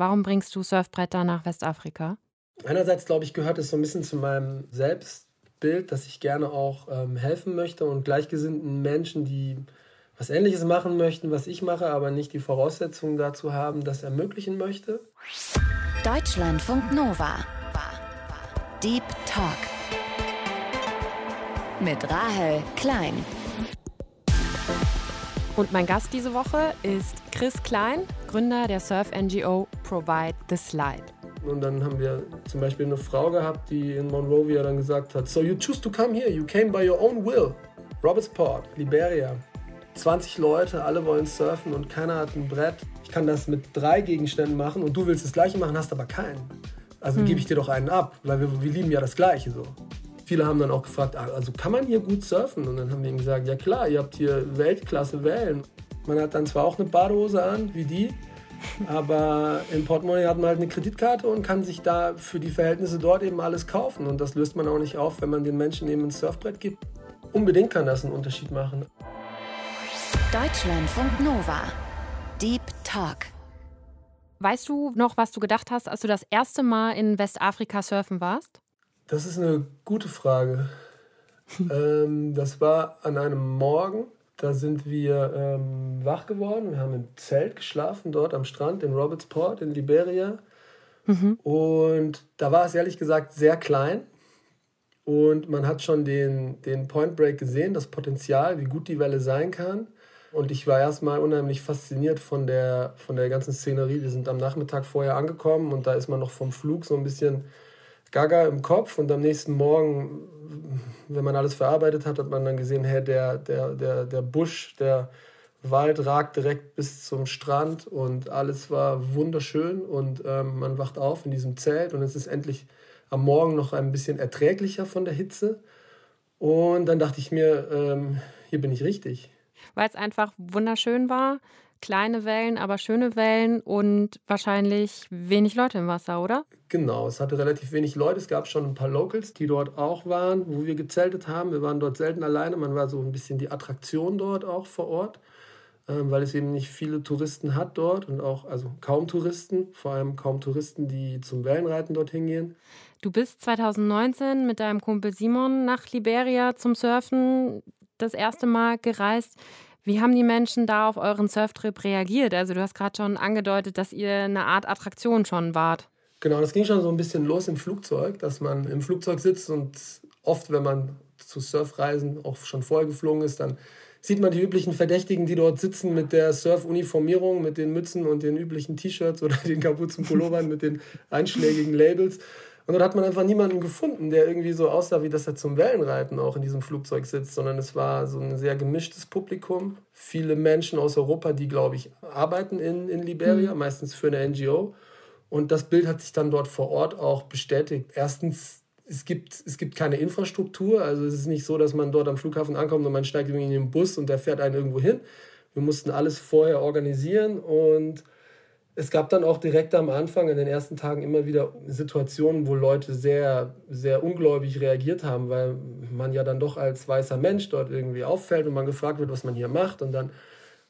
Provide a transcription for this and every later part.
Warum bringst du Surfbretter nach Westafrika? Einerseits, glaube ich, gehört es so ein bisschen zu meinem Selbstbild, dass ich gerne auch ähm, helfen möchte und gleichgesinnten Menschen, die was Ähnliches machen möchten, was ich mache, aber nicht die Voraussetzungen dazu haben, das ermöglichen möchte. Deutschlandfunk Nova. Deep Talk. Mit Rahel Klein. Und mein Gast diese Woche ist Chris Klein, Gründer der Surf-NGO Provide the Slide. Und dann haben wir zum Beispiel eine Frau gehabt, die in Monrovia dann gesagt hat, so you choose to come here, you came by your own will. Robertsport, Liberia, 20 Leute, alle wollen surfen und keiner hat ein Brett. Ich kann das mit drei Gegenständen machen und du willst das gleiche machen, hast aber keinen. Also hm. gebe ich dir doch einen ab, weil wir, wir lieben ja das gleiche so. Viele haben dann auch gefragt, ah, also kann man hier gut surfen? Und dann haben wir ihnen gesagt, ja klar, ihr habt hier Weltklasse Wellen. Man hat dann zwar auch eine Badehose an, wie die, aber in Portemonnaie hat man halt eine Kreditkarte und kann sich da für die Verhältnisse dort eben alles kaufen. Und das löst man auch nicht auf, wenn man den Menschen eben ein Surfbrett gibt. Unbedingt kann das einen Unterschied machen. Deutschlandfunk Nova. Deep Talk. Weißt du noch, was du gedacht hast, als du das erste Mal in Westafrika surfen warst? Das ist eine gute Frage. ähm, das war an einem Morgen. Da sind wir ähm, wach geworden. Wir haben im Zelt geschlafen, dort am Strand in Robertsport in Liberia. Mhm. Und da war es ehrlich gesagt sehr klein. Und man hat schon den, den Point Break gesehen, das Potenzial, wie gut die Welle sein kann. Und ich war erstmal unheimlich fasziniert von der, von der ganzen Szenerie. Wir sind am Nachmittag vorher angekommen und da ist man noch vom Flug so ein bisschen gaga im Kopf. Und am nächsten Morgen, wenn man alles verarbeitet hat, hat man dann gesehen, hey, der, der, der, der Busch, der Wald ragt direkt bis zum Strand und alles war wunderschön. Und ähm, man wacht auf in diesem Zelt und es ist endlich am Morgen noch ein bisschen erträglicher von der Hitze. Und dann dachte ich mir, ähm, hier bin ich richtig weil es einfach wunderschön war. Kleine Wellen, aber schöne Wellen und wahrscheinlich wenig Leute im Wasser, oder? Genau, es hatte relativ wenig Leute. Es gab schon ein paar Locals, die dort auch waren, wo wir gezeltet haben. Wir waren dort selten alleine. Man war so ein bisschen die Attraktion dort auch vor Ort, ähm, weil es eben nicht viele Touristen hat dort und auch, also kaum Touristen, vor allem kaum Touristen, die zum Wellenreiten dorthin gehen. Du bist 2019 mit deinem Kumpel Simon nach Liberia zum Surfen das erste Mal gereist. Wie haben die Menschen da auf euren Surftrip reagiert? Also du hast gerade schon angedeutet, dass ihr eine Art Attraktion schon wart. Genau, das ging schon so ein bisschen los im Flugzeug, dass man im Flugzeug sitzt und oft, wenn man zu Surfreisen auch schon vorher geflogen ist, dann sieht man die üblichen Verdächtigen, die dort sitzen mit der Surf-Uniformierung, mit den Mützen und den üblichen T-Shirts oder den Kapuzenpullovern mit den einschlägigen Labels. Und dort hat man einfach niemanden gefunden, der irgendwie so aussah, wie dass er zum Wellenreiten auch in diesem Flugzeug sitzt, sondern es war so ein sehr gemischtes Publikum. Viele Menschen aus Europa, die, glaube ich, arbeiten in, in Liberia, mhm. meistens für eine NGO. Und das Bild hat sich dann dort vor Ort auch bestätigt. Erstens, es gibt, es gibt keine Infrastruktur. Also es ist nicht so, dass man dort am Flughafen ankommt und man steigt irgendwie in den Bus und der fährt einen irgendwo hin. Wir mussten alles vorher organisieren und es gab dann auch direkt am Anfang, in den ersten Tagen, immer wieder Situationen, wo Leute sehr, sehr ungläubig reagiert haben, weil man ja dann doch als weißer Mensch dort irgendwie auffällt und man gefragt wird, was man hier macht. Und dann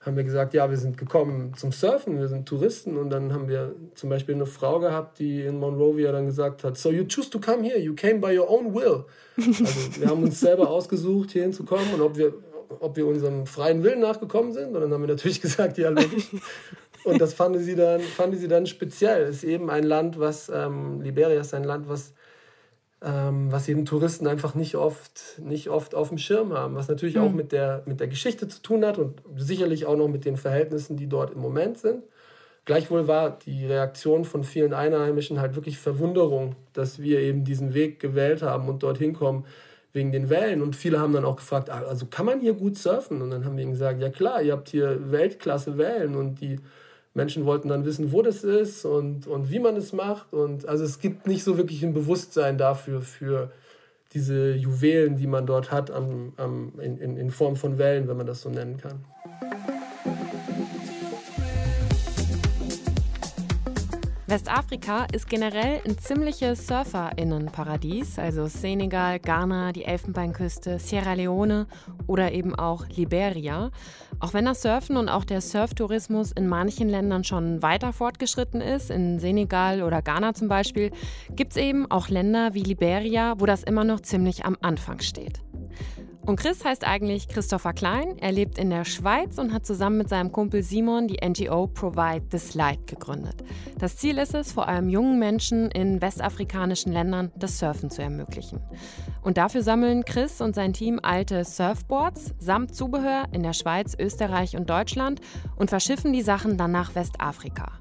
haben wir gesagt, ja, wir sind gekommen zum Surfen, wir sind Touristen. Und dann haben wir zum Beispiel eine Frau gehabt, die in Monrovia dann gesagt hat, so you choose to come here, you came by your own will. Also wir haben uns selber ausgesucht, hier hinzukommen und ob wir, ob wir unserem freien Willen nachgekommen sind. Und dann haben wir natürlich gesagt, ja, logisch. Und das fanden sie dann, fanden sie dann speziell. Es ist eben ein Land, was, ähm, Liberia ist ein Land, was, ähm, was eben Touristen einfach nicht oft, nicht oft auf dem Schirm haben. Was natürlich mhm. auch mit der, mit der Geschichte zu tun hat und sicherlich auch noch mit den Verhältnissen, die dort im Moment sind. Gleichwohl war die Reaktion von vielen Einheimischen halt wirklich Verwunderung, dass wir eben diesen Weg gewählt haben und dorthin kommen wegen den Wellen. Und viele haben dann auch gefragt, ah, also kann man hier gut surfen? Und dann haben wir ihnen gesagt, ja klar, ihr habt hier Weltklasse Wellen und die Menschen wollten dann wissen, wo das ist und, und wie man es macht. Und also es gibt nicht so wirklich ein Bewusstsein dafür, für diese Juwelen, die man dort hat, am, am, in, in, in Form von Wellen, wenn man das so nennen kann. Westafrika ist generell ein ziemliches Surferinnenparadies, also Senegal, Ghana, die Elfenbeinküste, Sierra Leone oder eben auch Liberia. Auch wenn das Surfen und auch der Surftourismus in manchen Ländern schon weiter fortgeschritten ist, in Senegal oder Ghana zum Beispiel, gibt es eben auch Länder wie Liberia, wo das immer noch ziemlich am Anfang steht. Und Chris heißt eigentlich Christopher Klein. Er lebt in der Schweiz und hat zusammen mit seinem Kumpel Simon die NGO Provide the Slide gegründet. Das Ziel ist es, vor allem jungen Menschen in westafrikanischen Ländern das Surfen zu ermöglichen. Und dafür sammeln Chris und sein Team alte Surfboards samt Zubehör in der Schweiz, Österreich und Deutschland und verschiffen die Sachen dann nach Westafrika.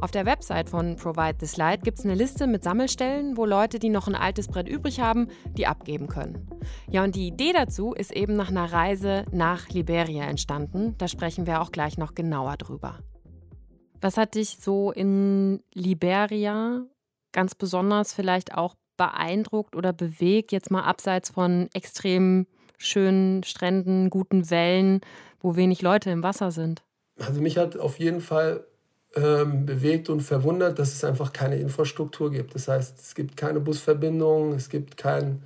Auf der Website von Provide This Light gibt es eine Liste mit Sammelstellen, wo Leute, die noch ein altes Brett übrig haben, die abgeben können. Ja, und die Idee dazu ist eben nach einer Reise nach Liberia entstanden. Da sprechen wir auch gleich noch genauer drüber. Was hat dich so in Liberia ganz besonders vielleicht auch beeindruckt oder bewegt, jetzt mal abseits von extrem schönen Stränden, guten Wellen, wo wenig Leute im Wasser sind? Also mich hat auf jeden Fall ähm, bewegt und verwundert, dass es einfach keine Infrastruktur gibt. Das heißt, es gibt keine Busverbindung, es gibt kein,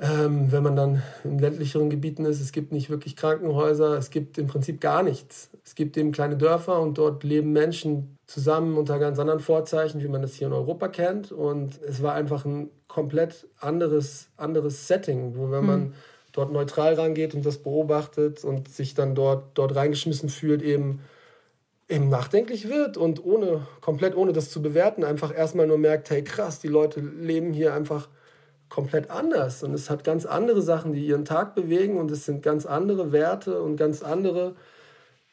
ähm, wenn man dann in ländlicheren Gebieten ist, es gibt nicht wirklich Krankenhäuser, es gibt im Prinzip gar nichts. Es gibt eben kleine Dörfer und dort leben Menschen zusammen unter ganz anderen Vorzeichen, wie man das hier in Europa kennt. Und es war einfach ein komplett anderes, anderes Setting, wo wenn man hm. dort neutral rangeht und das beobachtet und sich dann dort, dort reingeschmissen fühlt, eben eben nachdenklich wird und ohne, komplett ohne das zu bewerten, einfach erstmal nur merkt, hey krass, die Leute leben hier einfach komplett anders und es hat ganz andere Sachen, die ihren Tag bewegen und es sind ganz andere Werte und ganz andere,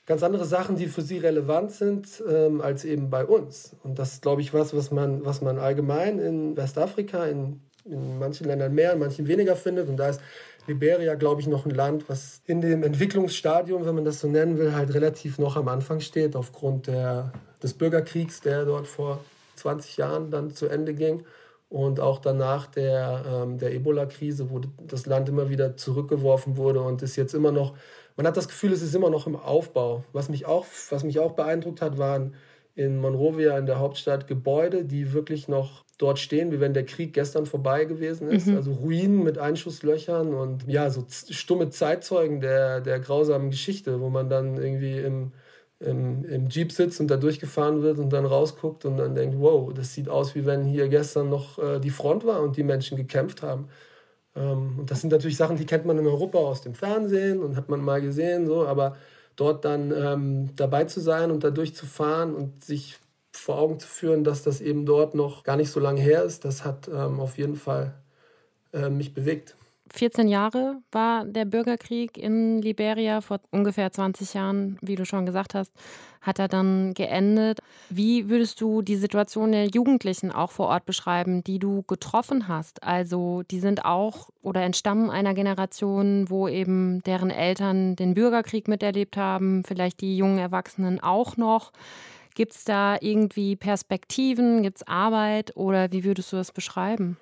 ganz andere Sachen, die für sie relevant sind, ähm, als eben bei uns. Und das ist, glaube ich, was, was man, was man allgemein in Westafrika, in, in manchen Ländern mehr, in manchen weniger findet. Und da ist Liberia, glaube ich, noch ein Land, was in dem Entwicklungsstadium, wenn man das so nennen will, halt relativ noch am Anfang steht, aufgrund der, des Bürgerkriegs, der dort vor 20 Jahren dann zu Ende ging. Und auch danach der, ähm, der Ebola-Krise, wo das Land immer wieder zurückgeworfen wurde und ist jetzt immer noch, man hat das Gefühl, es ist immer noch im Aufbau. Was mich auch, was mich auch beeindruckt hat, waren in Monrovia, in der Hauptstadt, Gebäude, die wirklich noch dort stehen, wie wenn der Krieg gestern vorbei gewesen ist. Mhm. Also Ruinen mit Einschusslöchern und ja, so stumme Zeitzeugen der, der grausamen Geschichte, wo man dann irgendwie im, im, im Jeep sitzt und da durchgefahren wird und dann rausguckt und dann denkt, wow, das sieht aus, wie wenn hier gestern noch äh, die Front war und die Menschen gekämpft haben. Ähm, und das sind natürlich Sachen, die kennt man in Europa aus dem Fernsehen und hat man mal gesehen, so, aber dort dann ähm, dabei zu sein und da durchzufahren und sich vor Augen zu führen, dass das eben dort noch gar nicht so lange her ist, das hat ähm, auf jeden Fall äh, mich bewegt. 14 Jahre war der Bürgerkrieg in Liberia, vor ungefähr 20 Jahren, wie du schon gesagt hast, hat er dann geendet. Wie würdest du die Situation der Jugendlichen auch vor Ort beschreiben, die du getroffen hast? Also die sind auch oder entstammen einer Generation, wo eben deren Eltern den Bürgerkrieg miterlebt haben, vielleicht die jungen Erwachsenen auch noch. Gibt es da irgendwie Perspektiven, gibt es Arbeit oder wie würdest du das beschreiben?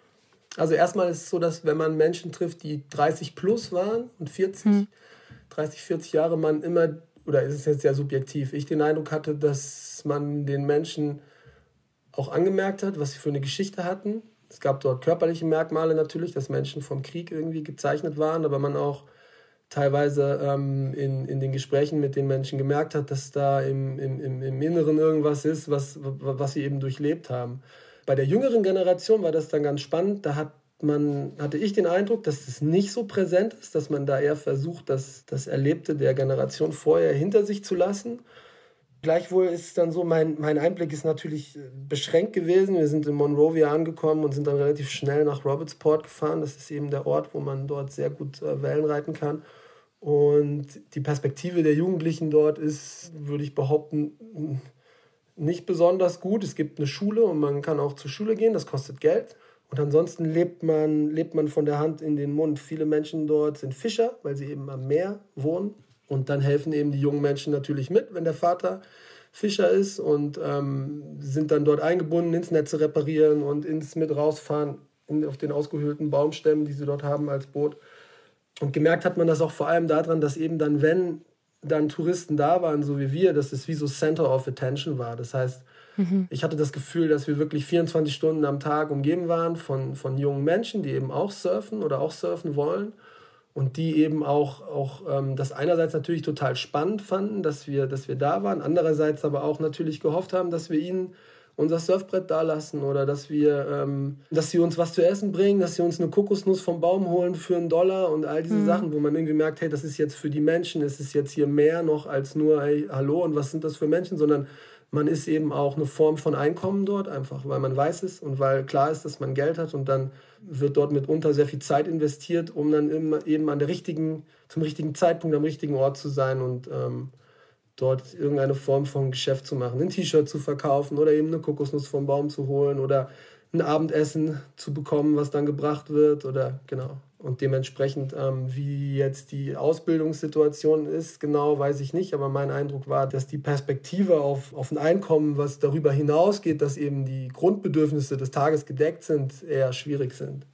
Also erstmal ist es so, dass wenn man Menschen trifft, die 30 plus waren und 40, hm. 30, 40 Jahre, man immer, oder ist es jetzt sehr subjektiv, ich den Eindruck hatte, dass man den Menschen auch angemerkt hat, was sie für eine Geschichte hatten. Es gab dort körperliche Merkmale natürlich, dass Menschen vom Krieg irgendwie gezeichnet waren, aber man auch teilweise ähm, in, in den Gesprächen mit den Menschen gemerkt hat, dass da im, im, im Inneren irgendwas ist, was, was sie eben durchlebt haben. Bei der jüngeren Generation war das dann ganz spannend. Da hat man, hatte ich den Eindruck, dass es nicht so präsent ist, dass man da eher versucht, das, das Erlebte der Generation vorher hinter sich zu lassen. Gleichwohl ist es dann so, mein, mein Einblick ist natürlich beschränkt gewesen. Wir sind in Monrovia angekommen und sind dann relativ schnell nach Robertsport gefahren. Das ist eben der Ort, wo man dort sehr gut äh, Wellen reiten kann. Und die Perspektive der Jugendlichen dort ist, würde ich behaupten, nicht besonders gut. Es gibt eine Schule und man kann auch zur Schule gehen, das kostet Geld. Und ansonsten lebt man, lebt man von der Hand in den Mund. Viele Menschen dort sind Fischer, weil sie eben am Meer wohnen. Und dann helfen eben die jungen Menschen natürlich mit, wenn der Vater Fischer ist und ähm, sind dann dort eingebunden, ins Netze reparieren und ins mit rausfahren in, auf den ausgehöhlten Baumstämmen, die sie dort haben als Boot. Und gemerkt hat man das auch vor allem daran, dass eben dann, wenn dann Touristen da waren, so wie wir, dass es wie so Center of Attention war. Das heißt, Mhm. Ich hatte das Gefühl, dass wir wirklich 24 Stunden am Tag umgeben waren von, von jungen Menschen, die eben auch surfen oder auch surfen wollen und die eben auch, auch ähm, das einerseits natürlich total spannend fanden, dass wir, dass wir da waren, andererseits aber auch natürlich gehofft haben, dass wir ihnen unser Surfbrett da lassen oder dass wir, ähm, dass sie uns was zu essen bringen, dass sie uns eine Kokosnuss vom Baum holen für einen Dollar und all diese mhm. Sachen, wo man irgendwie merkt, hey, das ist jetzt für die Menschen, es ist jetzt hier mehr noch als nur, hey, hallo und was sind das für Menschen, sondern man ist eben auch eine Form von Einkommen dort, einfach weil man weiß es und weil klar ist, dass man Geld hat und dann wird dort mitunter sehr viel Zeit investiert, um dann eben an der richtigen, zum richtigen Zeitpunkt am richtigen Ort zu sein und ähm, dort irgendeine Form von Geschäft zu machen, ein T-Shirt zu verkaufen oder eben eine Kokosnuss vom Baum zu holen oder ein Abendessen zu bekommen, was dann gebracht wird oder genau. Und dementsprechend, ähm, wie jetzt die Ausbildungssituation ist, genau weiß ich nicht. Aber mein Eindruck war, dass die Perspektive auf, auf ein Einkommen, was darüber hinausgeht, dass eben die Grundbedürfnisse des Tages gedeckt sind, eher schwierig sind.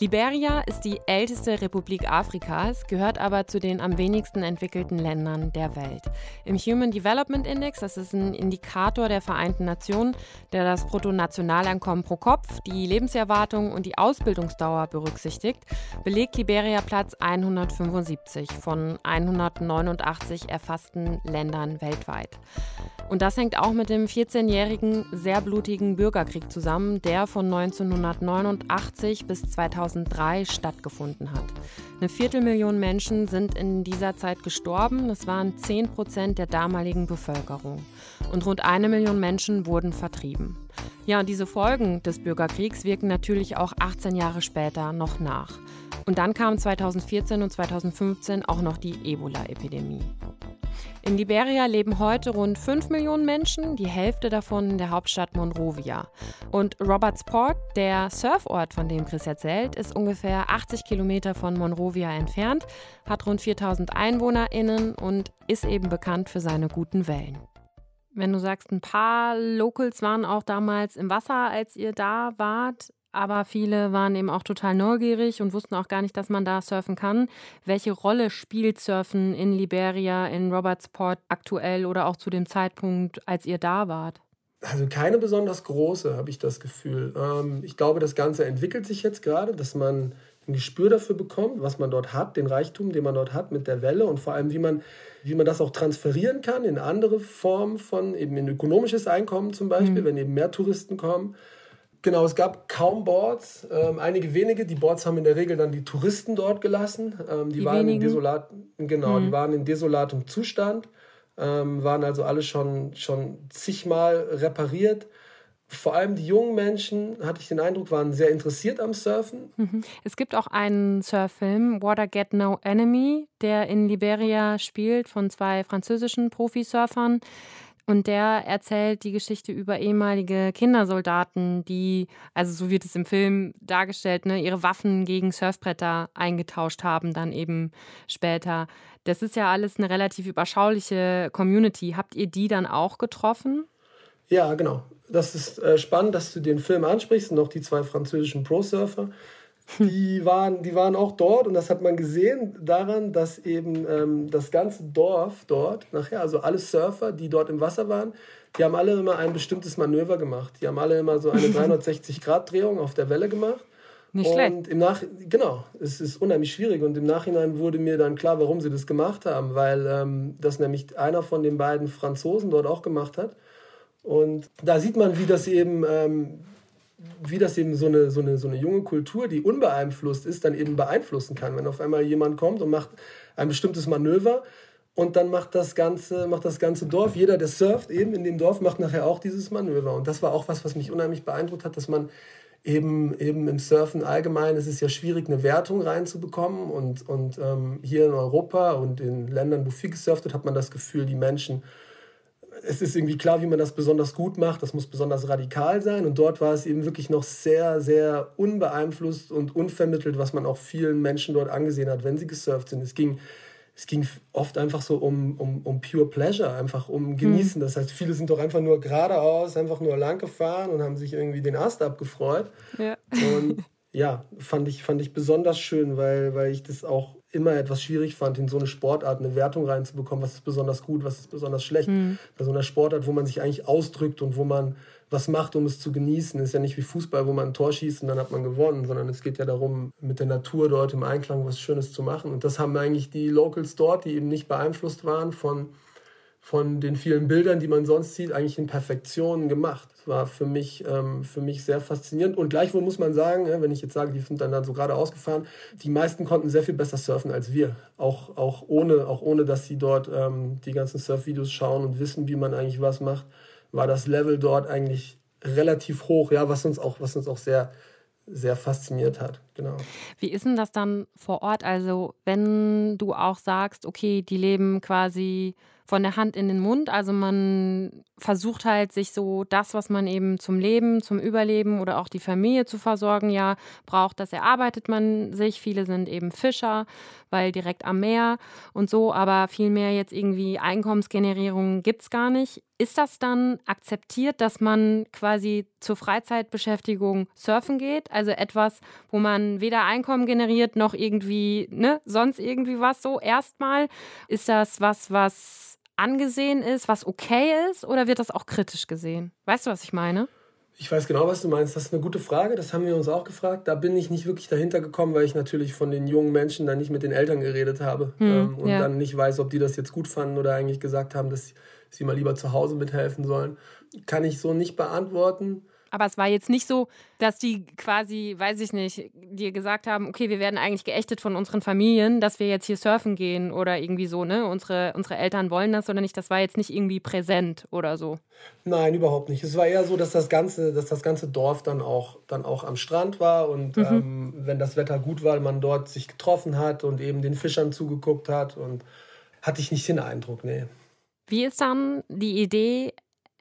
Liberia ist die älteste Republik Afrikas, gehört aber zu den am wenigsten entwickelten Ländern der Welt. Im Human Development Index, das ist ein Indikator der Vereinten Nationen, der das Bruttonationaleinkommen pro Kopf, die Lebenserwartung und die Ausbildungsdauer berücksichtigt, belegt Liberia Platz 175 von 189 erfassten Ländern weltweit. Und das hängt auch mit dem 14-jährigen, sehr blutigen Bürgerkrieg zusammen, der von 1989 bis 2003 stattgefunden hat. Eine Viertelmillion Menschen sind in dieser Zeit gestorben. Das waren 10 Prozent der damaligen Bevölkerung. Und rund eine Million Menschen wurden vertrieben. Ja, und diese Folgen des Bürgerkriegs wirken natürlich auch 18 Jahre später noch nach. Und dann kam 2014 und 2015 auch noch die Ebola-Epidemie. In Liberia leben heute rund 5 Millionen Menschen, die Hälfte davon in der Hauptstadt Monrovia. Und Robertsport, der Surfort, von dem Chris erzählt, ist ungefähr 80 Kilometer von Monrovia entfernt, hat rund 4000 EinwohnerInnen und ist eben bekannt für seine guten Wellen. Wenn du sagst, ein paar Locals waren auch damals im Wasser, als ihr da wart, aber viele waren eben auch total neugierig und wussten auch gar nicht, dass man da surfen kann. Welche Rolle spielt Surfen in Liberia, in Robertsport aktuell oder auch zu dem Zeitpunkt, als ihr da wart? Also keine besonders große, habe ich das Gefühl. Ähm, ich glaube, das Ganze entwickelt sich jetzt gerade, dass man ein Gespür dafür bekommt, was man dort hat, den Reichtum, den man dort hat mit der Welle und vor allem, wie man, wie man das auch transferieren kann in andere Formen von eben in ökonomisches Einkommen zum Beispiel, mhm. wenn eben mehr Touristen kommen. Genau, es gab kaum Boards, ähm, einige wenige. Die Boards haben in der Regel dann die Touristen dort gelassen. Ähm, die, die, waren in desolat, genau, mhm. die waren in desolatem Zustand, ähm, waren also alle schon, schon zigmal repariert. Vor allem die jungen Menschen, hatte ich den Eindruck, waren sehr interessiert am Surfen. Mhm. Es gibt auch einen Surffilm, Water Get No Enemy, der in Liberia spielt von zwei französischen Profisurfern. Und der erzählt die Geschichte über ehemalige Kindersoldaten, die, also so wird es im Film dargestellt, ne, ihre Waffen gegen Surfbretter eingetauscht haben, dann eben später. Das ist ja alles eine relativ überschauliche Community. Habt ihr die dann auch getroffen? Ja, genau. Das ist äh, spannend, dass du den Film ansprichst und auch die zwei französischen Pro-Surfer die waren, die waren auch dort und das hat man gesehen daran, dass eben ähm, das ganze Dorf dort, nachher, also alle Surfer, die dort im Wasser waren, die haben alle immer ein bestimmtes Manöver gemacht. Die haben alle immer so eine 360-Grad-Drehung auf der Welle gemacht. Nicht schlecht. Und im Nach genau, es ist unheimlich schwierig. Und im Nachhinein wurde mir dann klar, warum sie das gemacht haben, weil ähm, das nämlich einer von den beiden Franzosen dort auch gemacht hat. Und da sieht man, wie das eben ähm, wie das eben so eine, so, eine, so eine junge Kultur, die unbeeinflusst ist, dann eben beeinflussen kann. Wenn auf einmal jemand kommt und macht ein bestimmtes Manöver und dann macht das ganze, macht das ganze Dorf, jeder, der surft eben in dem Dorf, macht nachher auch dieses Manöver. Und das war auch was, was mich unheimlich beeindruckt hat, dass man eben, eben im Surfen allgemein, es ist ja schwierig, eine Wertung reinzubekommen. Und, und ähm, hier in Europa und in Ländern, wo viel gesurft wird, hat man das Gefühl, die Menschen es ist irgendwie klar, wie man das besonders gut macht. Das muss besonders radikal sein. Und dort war es eben wirklich noch sehr, sehr unbeeinflusst und unvermittelt, was man auch vielen Menschen dort angesehen hat, wenn sie gesurft sind. Es ging, es ging oft einfach so um, um, um pure Pleasure, einfach um Genießen. Mhm. Das heißt, viele sind doch einfach nur geradeaus, einfach nur lang gefahren und haben sich irgendwie den Ast abgefreut. Ja. Und ja, fand ich, fand ich besonders schön, weil, weil ich das auch immer etwas schwierig fand, in so eine Sportart eine Wertung reinzubekommen, was ist besonders gut, was ist besonders schlecht. Mhm. Bei so einer Sportart, wo man sich eigentlich ausdrückt und wo man was macht, um es zu genießen. Ist ja nicht wie Fußball, wo man ein Tor schießt und dann hat man gewonnen, sondern es geht ja darum, mit der Natur dort im Einklang was Schönes zu machen. Und das haben eigentlich die Locals dort, die eben nicht beeinflusst waren von, von den vielen Bildern, die man sonst sieht, eigentlich in Perfektion gemacht. Das war für mich, ähm, für mich sehr faszinierend. Und gleichwohl muss man sagen, wenn ich jetzt sage, die sind dann, dann so gerade ausgefahren, die meisten konnten sehr viel besser surfen als wir. Auch, auch, ohne, auch ohne, dass sie dort ähm, die ganzen Surfvideos schauen und wissen, wie man eigentlich was macht war das Level dort eigentlich relativ hoch, ja, was uns auch, was uns auch sehr, sehr fasziniert hat. Genau. Wie ist denn das dann vor Ort? Also, wenn du auch sagst, okay, die leben quasi von der Hand in den Mund. Also man versucht halt, sich so das, was man eben zum Leben, zum Überleben oder auch die Familie zu versorgen, ja, braucht, das erarbeitet man sich. Viele sind eben Fischer, weil direkt am Meer und so, aber viel mehr jetzt irgendwie Einkommensgenerierung gibt es gar nicht. Ist das dann akzeptiert, dass man quasi zur Freizeitbeschäftigung surfen geht? Also etwas, wo man weder Einkommen generiert noch irgendwie, ne, sonst irgendwie was so erstmal? Ist das was, was angesehen ist, was okay ist, oder wird das auch kritisch gesehen? Weißt du, was ich meine? Ich weiß genau, was du meinst. Das ist eine gute Frage. Das haben wir uns auch gefragt. Da bin ich nicht wirklich dahinter gekommen, weil ich natürlich von den jungen Menschen dann nicht mit den Eltern geredet habe hm, ähm, und ja. dann nicht weiß, ob die das jetzt gut fanden oder eigentlich gesagt haben, dass sie mal lieber zu Hause mithelfen sollen. Kann ich so nicht beantworten. Aber es war jetzt nicht so, dass die quasi, weiß ich nicht, dir gesagt haben, okay, wir werden eigentlich geächtet von unseren Familien, dass wir jetzt hier surfen gehen oder irgendwie so, ne? Unsere, unsere Eltern wollen das oder nicht. Das war jetzt nicht irgendwie präsent oder so. Nein, überhaupt nicht. Es war eher so, dass das ganze, dass das ganze Dorf dann auch, dann auch am Strand war und mhm. ähm, wenn das Wetter gut war, man dort sich getroffen hat und eben den Fischern zugeguckt hat und hatte ich nicht den Eindruck, nee. Wie ist dann die Idee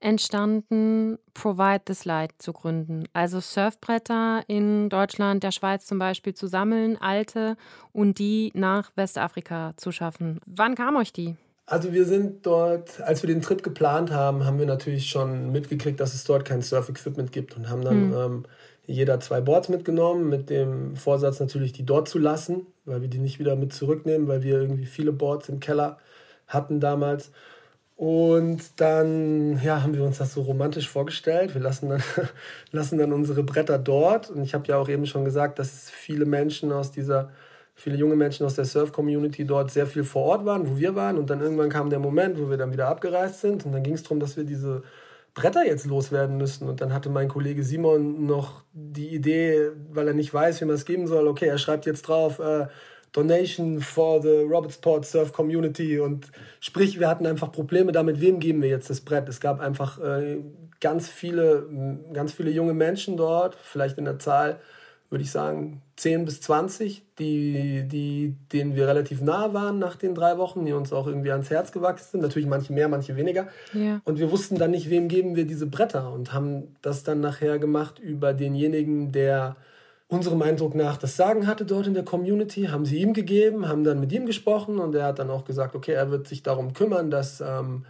entstanden, Provide This Light zu gründen. Also Surfbretter in Deutschland, der Schweiz zum Beispiel zu sammeln, alte und die nach Westafrika zu schaffen. Wann kam euch die? Also wir sind dort, als wir den Trip geplant haben, haben wir natürlich schon mitgekriegt, dass es dort kein Surf-Equipment gibt und haben dann hm. ähm, jeder zwei Boards mitgenommen, mit dem Vorsatz natürlich, die dort zu lassen, weil wir die nicht wieder mit zurücknehmen, weil wir irgendwie viele Boards im Keller hatten damals. Und dann ja, haben wir uns das so romantisch vorgestellt. Wir lassen dann, lassen dann unsere Bretter dort. Und ich habe ja auch eben schon gesagt, dass viele Menschen aus dieser, viele junge Menschen aus der Surf-Community dort sehr viel vor Ort waren, wo wir waren. Und dann irgendwann kam der Moment, wo wir dann wieder abgereist sind. Und dann ging es darum, dass wir diese Bretter jetzt loswerden müssen. Und dann hatte mein Kollege Simon noch die Idee, weil er nicht weiß, wie man es geben soll, okay, er schreibt jetzt drauf, äh, Donation for the Robertsport Surf Community und sprich, wir hatten einfach Probleme damit, wem geben wir jetzt das Brett. Es gab einfach äh, ganz viele, ganz viele junge Menschen dort, vielleicht in der Zahl würde ich sagen 10 bis 20, die, die, denen wir relativ nah waren nach den drei Wochen, die uns auch irgendwie ans Herz gewachsen sind. Natürlich manche mehr, manche weniger. Ja. Und wir wussten dann nicht, wem geben wir diese Bretter und haben das dann nachher gemacht über denjenigen, der unserem Eindruck nach das Sagen hatte dort in der Community, haben sie ihm gegeben, haben dann mit ihm gesprochen und er hat dann auch gesagt, okay, er wird sich darum kümmern, dass, ähm,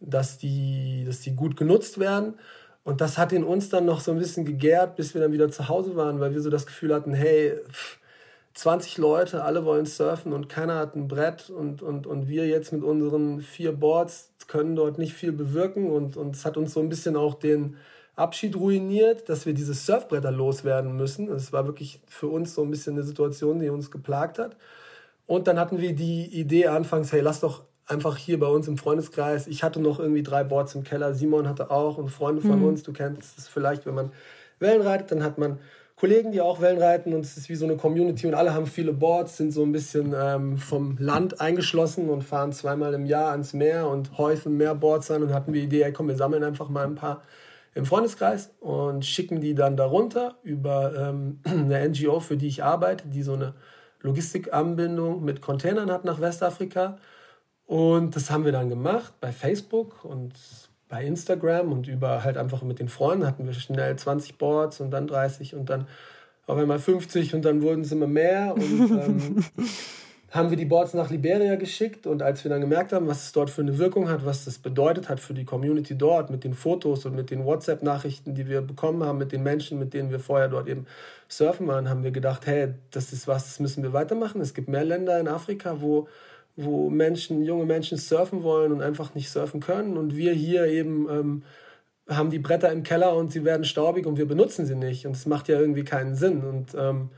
dass, die, dass die gut genutzt werden. Und das hat in uns dann noch so ein bisschen gegärt, bis wir dann wieder zu Hause waren, weil wir so das Gefühl hatten, hey, 20 Leute, alle wollen surfen und keiner hat ein Brett und, und, und wir jetzt mit unseren vier Boards können dort nicht viel bewirken und, und es hat uns so ein bisschen auch den, Abschied ruiniert, dass wir diese Surfbretter loswerden müssen. Es war wirklich für uns so ein bisschen eine Situation, die uns geplagt hat. Und dann hatten wir die Idee anfangs, hey, lass doch einfach hier bei uns im Freundeskreis. Ich hatte noch irgendwie drei Boards im Keller, Simon hatte auch und Freunde von mhm. uns. Du kennst es vielleicht, wenn man Wellen reitet, dann hat man Kollegen, die auch Wellen reiten und es ist wie so eine Community und alle haben viele Boards, sind so ein bisschen ähm, vom Land eingeschlossen und fahren zweimal im Jahr ans Meer und häufen mehr Boards an und hatten wir die Idee, hey, komm, wir sammeln einfach mal ein paar im Freundeskreis und schicken die dann darunter über ähm, eine NGO, für die ich arbeite, die so eine Logistikanbindung mit Containern hat nach Westafrika. Und das haben wir dann gemacht bei Facebook und bei Instagram und über halt einfach mit den Freunden hatten wir schnell 20 Boards und dann 30 und dann auf einmal 50 und dann wurden es immer mehr. Und ähm, haben wir die Boards nach Liberia geschickt und als wir dann gemerkt haben, was es dort für eine Wirkung hat, was das bedeutet hat für die Community dort, mit den Fotos und mit den WhatsApp-Nachrichten, die wir bekommen haben, mit den Menschen, mit denen wir vorher dort eben surfen waren, haben wir gedacht, hey, das ist was, das müssen wir weitermachen. Es gibt mehr Länder in Afrika, wo, wo Menschen, junge Menschen surfen wollen und einfach nicht surfen können. Und wir hier eben ähm, haben die Bretter im Keller und sie werden staubig und wir benutzen sie nicht. Und es macht ja irgendwie keinen Sinn. Und ähm,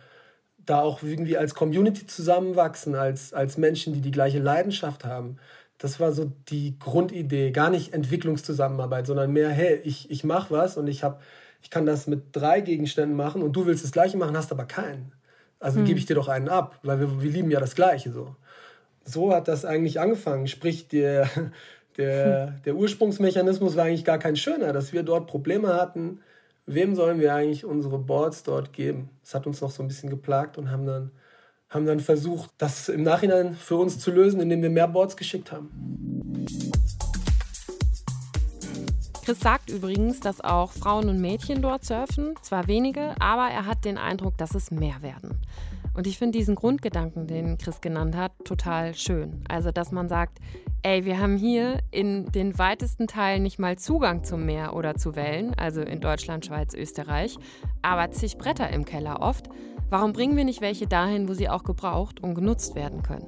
da auch irgendwie als Community zusammenwachsen, als, als Menschen, die die gleiche Leidenschaft haben. Das war so die Grundidee, gar nicht Entwicklungszusammenarbeit, sondern mehr, hey, ich, ich mache was und ich, hab, ich kann das mit drei Gegenständen machen und du willst das Gleiche machen, hast aber keinen. Also hm. gebe ich dir doch einen ab, weil wir, wir lieben ja das Gleiche so. So hat das eigentlich angefangen. Sprich, der, der, der Ursprungsmechanismus war eigentlich gar kein schöner, dass wir dort Probleme hatten, wem sollen wir eigentlich unsere Boards dort geben? Das hat uns noch so ein bisschen geplagt und haben dann, haben dann versucht, das im Nachhinein für uns zu lösen, indem wir mehr Boards geschickt haben. Chris sagt übrigens, dass auch Frauen und Mädchen dort surfen. Zwar wenige, aber er hat den Eindruck, dass es mehr werden. Und ich finde diesen Grundgedanken, den Chris genannt hat, total schön. Also, dass man sagt, ey, wir haben hier in den weitesten Teilen nicht mal Zugang zum Meer oder zu Wellen, also in Deutschland, Schweiz, Österreich, aber zig Bretter im Keller oft. Warum bringen wir nicht welche dahin, wo sie auch gebraucht und genutzt werden können?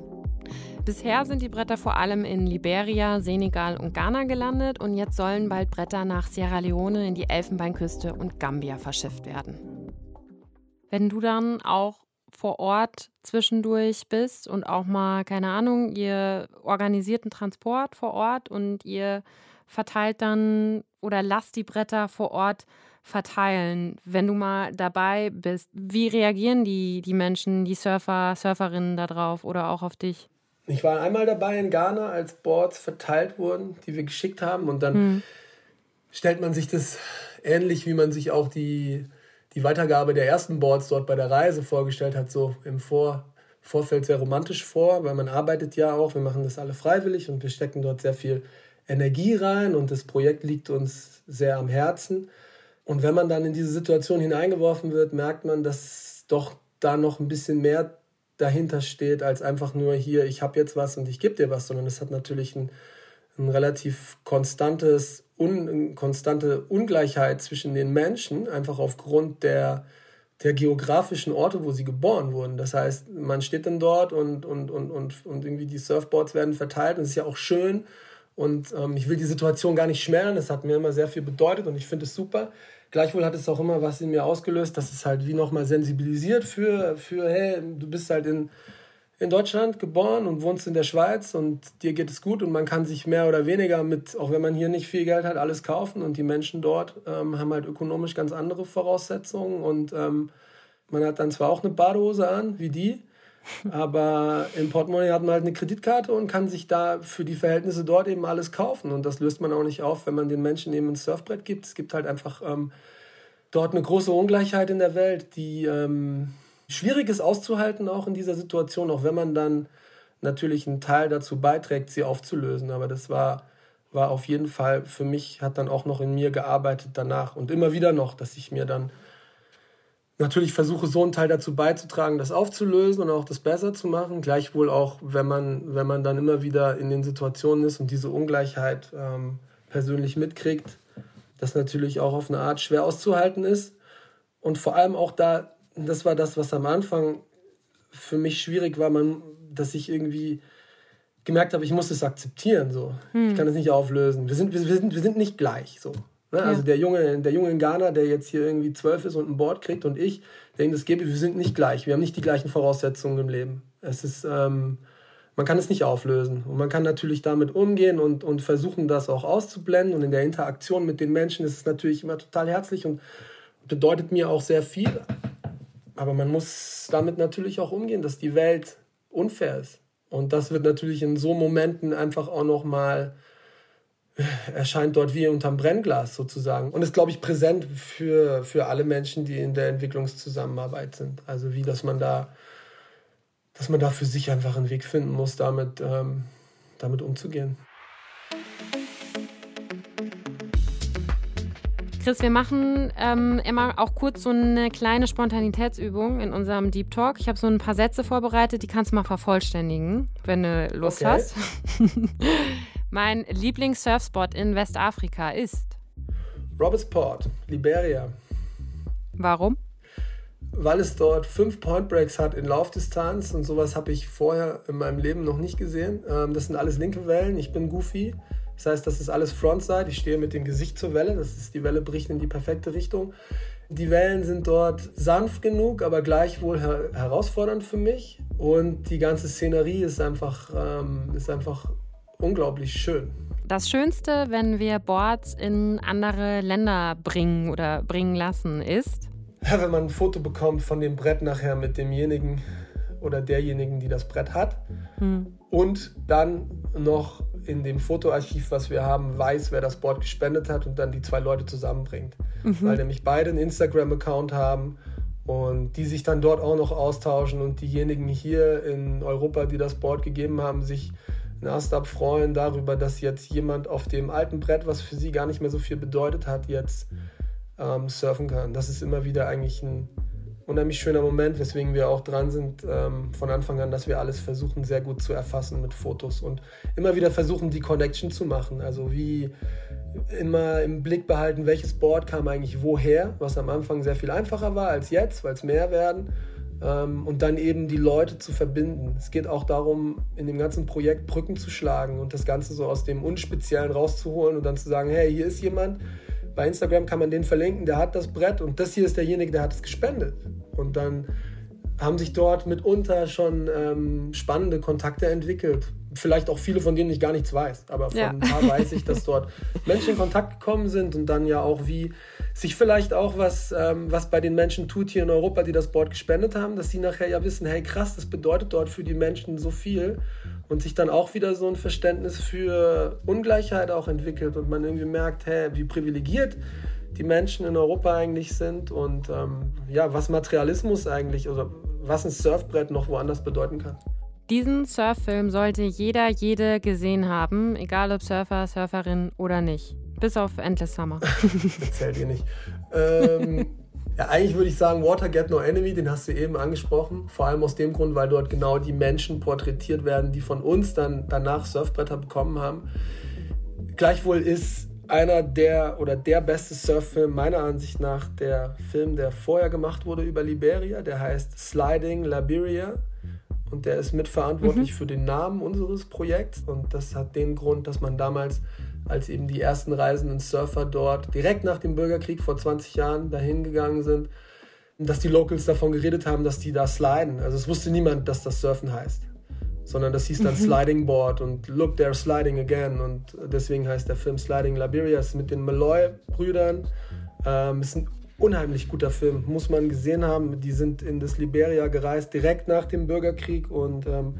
Bisher sind die Bretter vor allem in Liberia, Senegal und Ghana gelandet und jetzt sollen bald Bretter nach Sierra Leone in die Elfenbeinküste und Gambia verschifft werden. Wenn du dann auch vor Ort zwischendurch bist und auch mal, keine Ahnung, ihr organisierten Transport vor Ort und ihr verteilt dann oder lasst die Bretter vor Ort verteilen, wenn du mal dabei bist. Wie reagieren die, die Menschen, die Surfer, Surferinnen darauf oder auch auf dich? Ich war einmal dabei in Ghana, als Boards verteilt wurden, die wir geschickt haben. Und dann hm. stellt man sich das ähnlich, wie man sich auch die die Weitergabe der ersten Boards dort bei der Reise vorgestellt hat, so im Vor Vorfeld sehr romantisch vor, weil man arbeitet ja auch, wir machen das alle freiwillig und wir stecken dort sehr viel Energie rein und das Projekt liegt uns sehr am Herzen. Und wenn man dann in diese Situation hineingeworfen wird, merkt man, dass doch da noch ein bisschen mehr dahinter steht, als einfach nur hier, ich habe jetzt was und ich gebe dir was, sondern es hat natürlich ein, ein relativ konstantes un, konstante Ungleichheit zwischen den Menschen, einfach aufgrund der, der geografischen Orte, wo sie geboren wurden. Das heißt, man steht dann dort und, und, und, und, und irgendwie die Surfboards werden verteilt und es ist ja auch schön. Und ähm, ich will die Situation gar nicht schmälern, das hat mir immer sehr viel bedeutet und ich finde es super. Gleichwohl hat es auch immer was in mir ausgelöst, dass es halt wie nochmal sensibilisiert für, für, hey, du bist halt in in Deutschland geboren und wohnst in der Schweiz und dir geht es gut und man kann sich mehr oder weniger mit, auch wenn man hier nicht viel Geld hat, alles kaufen und die Menschen dort ähm, haben halt ökonomisch ganz andere Voraussetzungen und ähm, man hat dann zwar auch eine Badehose an, wie die, aber im Portemonnaie hat man halt eine Kreditkarte und kann sich da für die Verhältnisse dort eben alles kaufen und das löst man auch nicht auf, wenn man den Menschen eben ein Surfbrett gibt. Es gibt halt einfach ähm, dort eine große Ungleichheit in der Welt, die ähm, schwierig ist auszuhalten auch in dieser Situation, auch wenn man dann natürlich einen Teil dazu beiträgt, sie aufzulösen. Aber das war, war auf jeden Fall für mich, hat dann auch noch in mir gearbeitet danach und immer wieder noch, dass ich mir dann natürlich versuche, so einen Teil dazu beizutragen, das aufzulösen und auch das besser zu machen. Gleichwohl auch, wenn man, wenn man dann immer wieder in den Situationen ist und diese Ungleichheit ähm, persönlich mitkriegt, das natürlich auch auf eine Art schwer auszuhalten ist. Und vor allem auch da das war das, was am Anfang für mich schwierig war, man, dass ich irgendwie gemerkt habe, ich muss es akzeptieren. So. Hm. Ich kann es nicht auflösen. Wir sind, wir, wir, sind, wir sind nicht gleich. So. Ne? Ja. Also der Junge, der Junge in Ghana, der jetzt hier irgendwie zwölf ist und ein Board kriegt und ich, der ihm das gebe, wir sind nicht gleich. Wir haben nicht die gleichen Voraussetzungen im Leben. Es ist, ähm, man kann es nicht auflösen. Und man kann natürlich damit umgehen und, und versuchen, das auch auszublenden. Und in der Interaktion mit den Menschen ist es natürlich immer total herzlich und bedeutet mir auch sehr viel. Aber man muss damit natürlich auch umgehen, dass die Welt unfair ist. Und das wird natürlich in so Momenten einfach auch nochmal äh, erscheint dort wie unterm Brennglas sozusagen. Und ist, glaube ich, präsent für, für alle Menschen, die in der Entwicklungszusammenarbeit sind. Also wie, dass man da, dass man da für sich einfach einen Weg finden muss, damit, ähm, damit umzugehen. Chris, wir machen ähm, immer auch kurz so eine kleine Spontanitätsübung in unserem Deep Talk. Ich habe so ein paar Sätze vorbereitet, die kannst du mal vervollständigen, wenn du Lust okay. hast. mein Lieblings-Surfspot in Westafrika ist? Roberts Port, Liberia. Warum? Weil es dort fünf Point Breaks hat in Laufdistanz und sowas habe ich vorher in meinem Leben noch nicht gesehen. Ähm, das sind alles linke Wellen. Ich bin Goofy. Das heißt, das ist alles Frontside. Ich stehe mit dem Gesicht zur Welle. Das ist, die Welle bricht in die perfekte Richtung. Die Wellen sind dort sanft genug, aber gleichwohl her herausfordernd für mich. Und die ganze Szenerie ist einfach, ähm, ist einfach unglaublich schön. Das Schönste, wenn wir Boards in andere Länder bringen oder bringen lassen, ist? Ja, wenn man ein Foto bekommt von dem Brett nachher mit demjenigen oder derjenigen, die das Brett hat. Hm. Und dann noch in dem Fotoarchiv, was wir haben, weiß, wer das Board gespendet hat und dann die zwei Leute zusammenbringt. Mhm. Weil nämlich beide einen Instagram-Account haben und die sich dann dort auch noch austauschen und diejenigen hier in Europa, die das Board gegeben haben, sich Nasdaq freuen darüber, dass jetzt jemand auf dem alten Brett, was für sie gar nicht mehr so viel bedeutet hat, jetzt ähm, surfen kann. Das ist immer wieder eigentlich ein unheimlich schöner Moment, weswegen wir auch dran sind ähm, von Anfang an, dass wir alles versuchen sehr gut zu erfassen mit Fotos und immer wieder versuchen, die Connection zu machen. Also wie immer im Blick behalten, welches Board kam eigentlich woher, was am Anfang sehr viel einfacher war als jetzt, weil es mehr werden. Ähm, und dann eben die Leute zu verbinden. Es geht auch darum, in dem ganzen Projekt Brücken zu schlagen und das Ganze so aus dem Unspeziellen rauszuholen und dann zu sagen, hey, hier ist jemand, bei Instagram kann man den verlinken, der hat das Brett und das hier ist derjenige, der hat es gespendet. Und dann haben sich dort mitunter schon ähm, spannende Kontakte entwickelt. Vielleicht auch viele, von denen ich gar nichts weiß. Aber von ja. ein paar weiß ich, dass dort Menschen in Kontakt gekommen sind und dann ja auch wie sich vielleicht auch was, ähm, was bei den Menschen tut hier in Europa, die das Board gespendet haben, dass sie nachher ja wissen, hey krass, das bedeutet dort für die Menschen so viel und sich dann auch wieder so ein Verständnis für Ungleichheit auch entwickelt und man irgendwie merkt, hey, wie privilegiert die Menschen in Europa eigentlich sind und ähm, ja, was Materialismus eigentlich oder was ein Surfbrett noch woanders bedeuten kann. Diesen Surffilm sollte jeder, jede gesehen haben, egal ob Surfer, Surferin oder nicht. Bis auf Endless Summer. Erzählt ihr nicht. Ähm, ja, eigentlich würde ich sagen, Water Get No Enemy, den hast du eben angesprochen. Vor allem aus dem Grund, weil dort genau die Menschen porträtiert werden, die von uns dann danach Surfbretter bekommen haben. Gleichwohl ist einer der oder der beste Surffilm meiner Ansicht nach der Film, der vorher gemacht wurde über Liberia. Der heißt Sliding Liberia und der ist mitverantwortlich mhm. für den Namen unseres Projekts. Und das hat den Grund, dass man damals, als eben die ersten reisenden Surfer dort direkt nach dem Bürgerkrieg vor 20 Jahren dahin gegangen sind, dass die Locals davon geredet haben, dass die da sliden. Also es wusste niemand, dass das Surfen heißt sondern das hieß dann mhm. Sliding Board und Look, they're sliding again. Und deswegen heißt der Film Sliding Liberia. Ist mit den Malloy-Brüdern. Ähm, ist ein unheimlich guter Film, muss man gesehen haben. Die sind in das Liberia gereist, direkt nach dem Bürgerkrieg und ähm,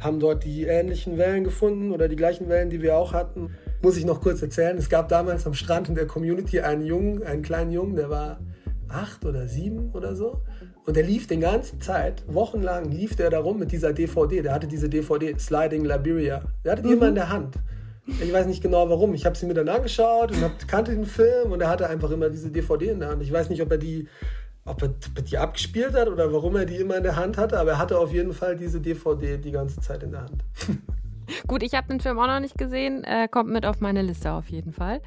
haben dort die ähnlichen Wellen gefunden oder die gleichen Wellen, die wir auch hatten. Muss ich noch kurz erzählen. Es gab damals am Strand in der Community einen Jungen, einen kleinen Jungen, der war acht oder sieben oder so. Und der lief die ganze Zeit, wochenlang lief der da rum mit dieser DVD. Der hatte diese DVD, Sliding Liberia. Der hatte die mhm. immer in der Hand. Ich weiß nicht genau warum. Ich habe sie mir dann angeschaut und hab, kannte den Film und er hatte einfach immer diese DVD in der Hand. Ich weiß nicht, ob er die, ob er die abgespielt hat oder warum er die immer in der Hand hatte, aber er hatte auf jeden Fall diese DVD die ganze Zeit in der Hand. Gut, ich habe den Film auch noch nicht gesehen. Äh, kommt mit auf meine Liste auf jeden Fall.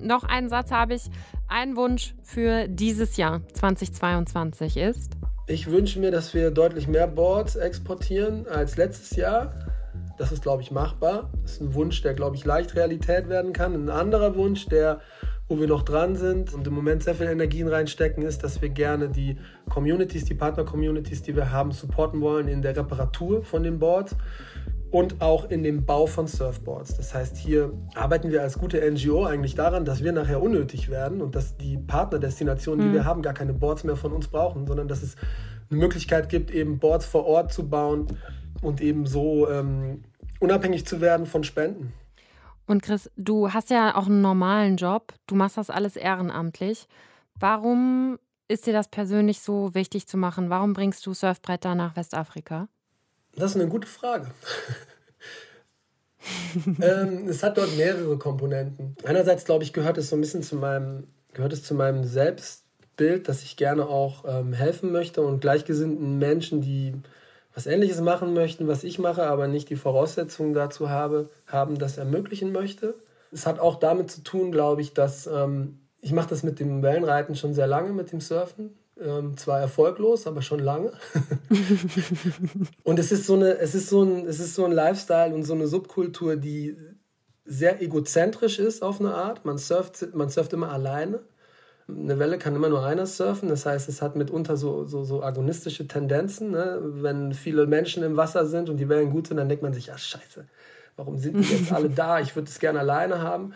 Noch einen Satz habe ich. Ein Wunsch für dieses Jahr 2022 ist. Ich wünsche mir, dass wir deutlich mehr Boards exportieren als letztes Jahr. Das ist, glaube ich, machbar. Das ist ein Wunsch, der, glaube ich, leicht Realität werden kann. Ein anderer Wunsch, der, wo wir noch dran sind und im Moment sehr viel Energien reinstecken, ist, dass wir gerne die Communities, die Partner-Communities, die wir haben, supporten wollen in der Reparatur von den Boards und auch in dem Bau von Surfboards. Das heißt, hier arbeiten wir als gute NGO eigentlich daran, dass wir nachher unnötig werden und dass die Partnerdestinationen, die mhm. wir haben, gar keine Boards mehr von uns brauchen, sondern dass es eine Möglichkeit gibt, eben Boards vor Ort zu bauen und eben so ähm, unabhängig zu werden von Spenden. Und Chris, du hast ja auch einen normalen Job, du machst das alles ehrenamtlich. Warum ist dir das persönlich so wichtig zu machen? Warum bringst du Surfbretter nach Westafrika? Das ist eine gute Frage. ähm, es hat dort mehrere Komponenten. Einerseits, glaube ich, gehört es so ein bisschen zu meinem gehört es zu meinem Selbstbild, dass ich gerne auch ähm, helfen möchte und gleichgesinnten Menschen, die was Ähnliches machen möchten, was ich mache, aber nicht die Voraussetzungen dazu habe, haben, das ermöglichen möchte. Es hat auch damit zu tun, glaube ich, dass ähm, ich mache das mit dem Wellenreiten schon sehr lange, mit dem Surfen. Ähm, zwar erfolglos, aber schon lange. und es ist, so eine, es, ist so ein, es ist so ein Lifestyle und so eine Subkultur, die sehr egozentrisch ist auf eine Art. Man surft, man surft immer alleine. Eine Welle kann immer nur einer surfen, das heißt, es hat mitunter so, so, so agonistische Tendenzen. Ne? Wenn viele Menschen im Wasser sind und die Wellen gut sind, dann denkt man sich, ja scheiße, warum sind die jetzt alle da? Ich würde es gerne alleine haben.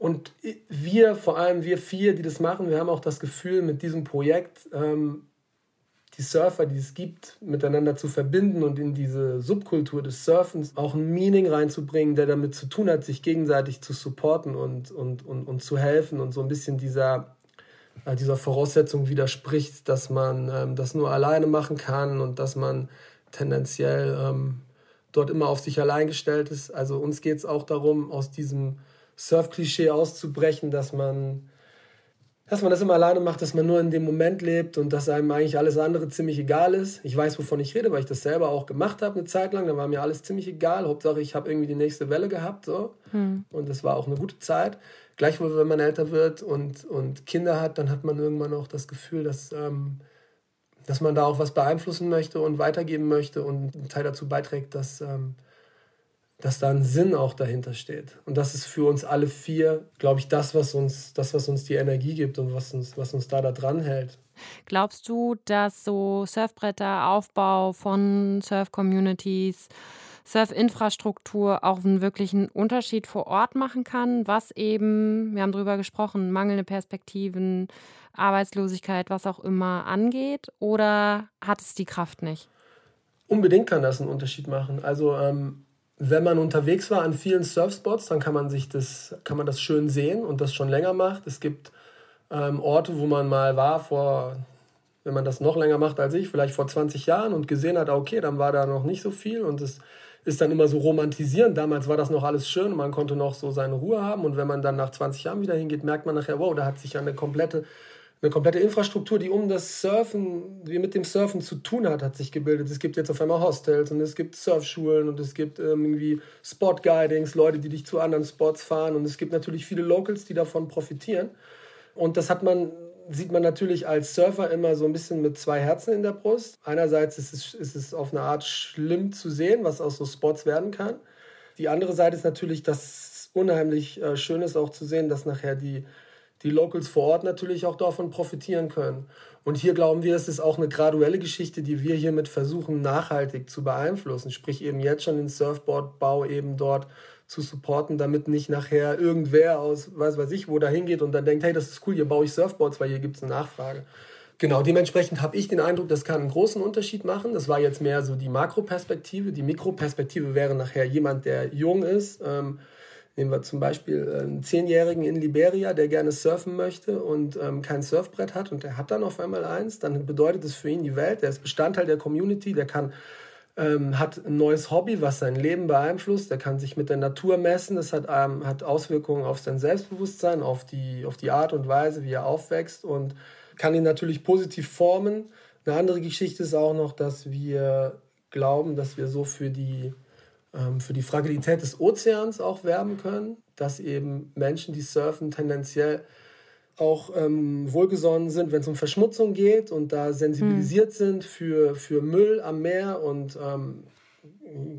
Und wir, vor allem wir vier, die das machen, wir haben auch das Gefühl, mit diesem Projekt ähm, die Surfer, die es gibt, miteinander zu verbinden und in diese Subkultur des Surfens auch ein Meaning reinzubringen, der damit zu tun hat, sich gegenseitig zu supporten und, und, und, und zu helfen und so ein bisschen dieser, äh, dieser Voraussetzung widerspricht, dass man ähm, das nur alleine machen kann und dass man tendenziell ähm, dort immer auf sich allein gestellt ist. Also uns geht es auch darum, aus diesem Surf-Klischee auszubrechen, dass man, dass man das immer alleine macht, dass man nur in dem Moment lebt und dass einem eigentlich alles andere ziemlich egal ist. Ich weiß, wovon ich rede, weil ich das selber auch gemacht habe eine Zeit lang. Da war mir alles ziemlich egal. Hauptsache, ich habe irgendwie die nächste Welle gehabt. So. Hm. Und das war auch eine gute Zeit. Gleichwohl, wenn man älter wird und, und Kinder hat, dann hat man irgendwann auch das Gefühl, dass, ähm, dass man da auch was beeinflussen möchte und weitergeben möchte und einen Teil dazu beiträgt, dass... Ähm, dass da ein Sinn auch dahinter steht. Und das ist für uns alle vier, glaube ich, das, was uns, das, was uns die Energie gibt und was uns, was uns da, da dran hält. Glaubst du, dass so Surfbretter, Aufbau von Surf-Communities, Surf-Infrastruktur auch einen wirklichen Unterschied vor Ort machen kann, was eben, wir haben darüber gesprochen, mangelnde Perspektiven, Arbeitslosigkeit, was auch immer angeht? Oder hat es die Kraft nicht? Unbedingt kann das einen Unterschied machen. Also ähm, wenn man unterwegs war an vielen Surfspots, dann kann man sich das, kann man das schön sehen und das schon länger macht. Es gibt ähm, Orte, wo man mal war vor, wenn man das noch länger macht als ich, vielleicht vor 20 Jahren und gesehen hat, okay, dann war da noch nicht so viel und es ist dann immer so romantisierend. Damals war das noch alles schön und man konnte noch so seine Ruhe haben und wenn man dann nach 20 Jahren wieder hingeht, merkt man nachher, wow, da hat sich ja eine komplette eine komplette Infrastruktur, die um das Surfen, die mit dem Surfen zu tun hat, hat sich gebildet. Es gibt jetzt auf einmal Hostels und es gibt Surfschulen und es gibt ähm, irgendwie Spot-Guidings, Leute, die dich zu anderen Spots fahren und es gibt natürlich viele Locals, die davon profitieren. Und das hat man, sieht man natürlich als Surfer immer so ein bisschen mit zwei Herzen in der Brust. Einerseits ist es, ist es auf eine Art schlimm zu sehen, was aus so Spots werden kann. Die andere Seite ist natürlich, dass es unheimlich äh, schön ist auch zu sehen, dass nachher die die Locals vor Ort natürlich auch davon profitieren können. Und hier glauben wir, es ist auch eine graduelle Geschichte, die wir hiermit versuchen, nachhaltig zu beeinflussen. Sprich eben jetzt schon den Surfboardbau eben dort zu supporten, damit nicht nachher irgendwer aus, weiß weiß ich, wo da hingeht und dann denkt, hey, das ist cool, hier baue ich Surfboards, weil hier gibt es eine Nachfrage. Genau, dementsprechend habe ich den Eindruck, das kann einen großen Unterschied machen. Das war jetzt mehr so die Makroperspektive. Die Mikroperspektive wäre nachher jemand, der jung ist, ähm, Nehmen wir zum Beispiel einen Zehnjährigen in Liberia, der gerne surfen möchte und ähm, kein Surfbrett hat und der hat dann auf einmal eins, dann bedeutet es für ihn die Welt. Der ist Bestandteil der Community, der kann ähm, hat ein neues Hobby, was sein Leben beeinflusst. Der kann sich mit der Natur messen. Das hat, ähm, hat Auswirkungen auf sein Selbstbewusstsein, auf die, auf die Art und Weise, wie er aufwächst und kann ihn natürlich positiv formen. Eine andere Geschichte ist auch noch, dass wir glauben, dass wir so für die für die Fragilität des Ozeans auch werben können, dass eben Menschen, die surfen, tendenziell auch ähm, wohlgesonnen sind, wenn es um Verschmutzung geht und da sensibilisiert mhm. sind für, für Müll am Meer und ähm,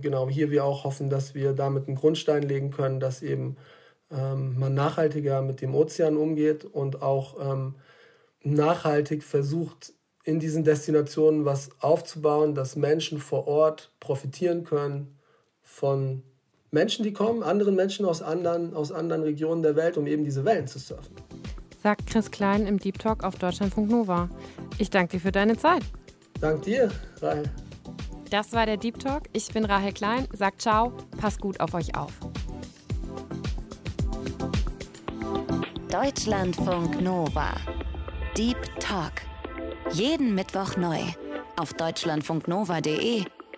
genau hier wir auch hoffen, dass wir damit einen Grundstein legen können, dass eben ähm, man nachhaltiger mit dem Ozean umgeht und auch ähm, nachhaltig versucht, in diesen Destinationen was aufzubauen, dass Menschen vor Ort profitieren können von Menschen, die kommen, anderen Menschen aus anderen, aus anderen Regionen der Welt, um eben diese Wellen zu surfen. Sagt Chris Klein im Deep Talk auf Deutschlandfunk Nova. Ich danke dir für deine Zeit. Dank dir, Rahel. Das war der Deep Talk. Ich bin Rahel Klein. Sagt ciao, passt gut auf euch auf. Deutschlandfunk Nova. Deep Talk. Jeden Mittwoch neu. Auf deutschlandfunknova.de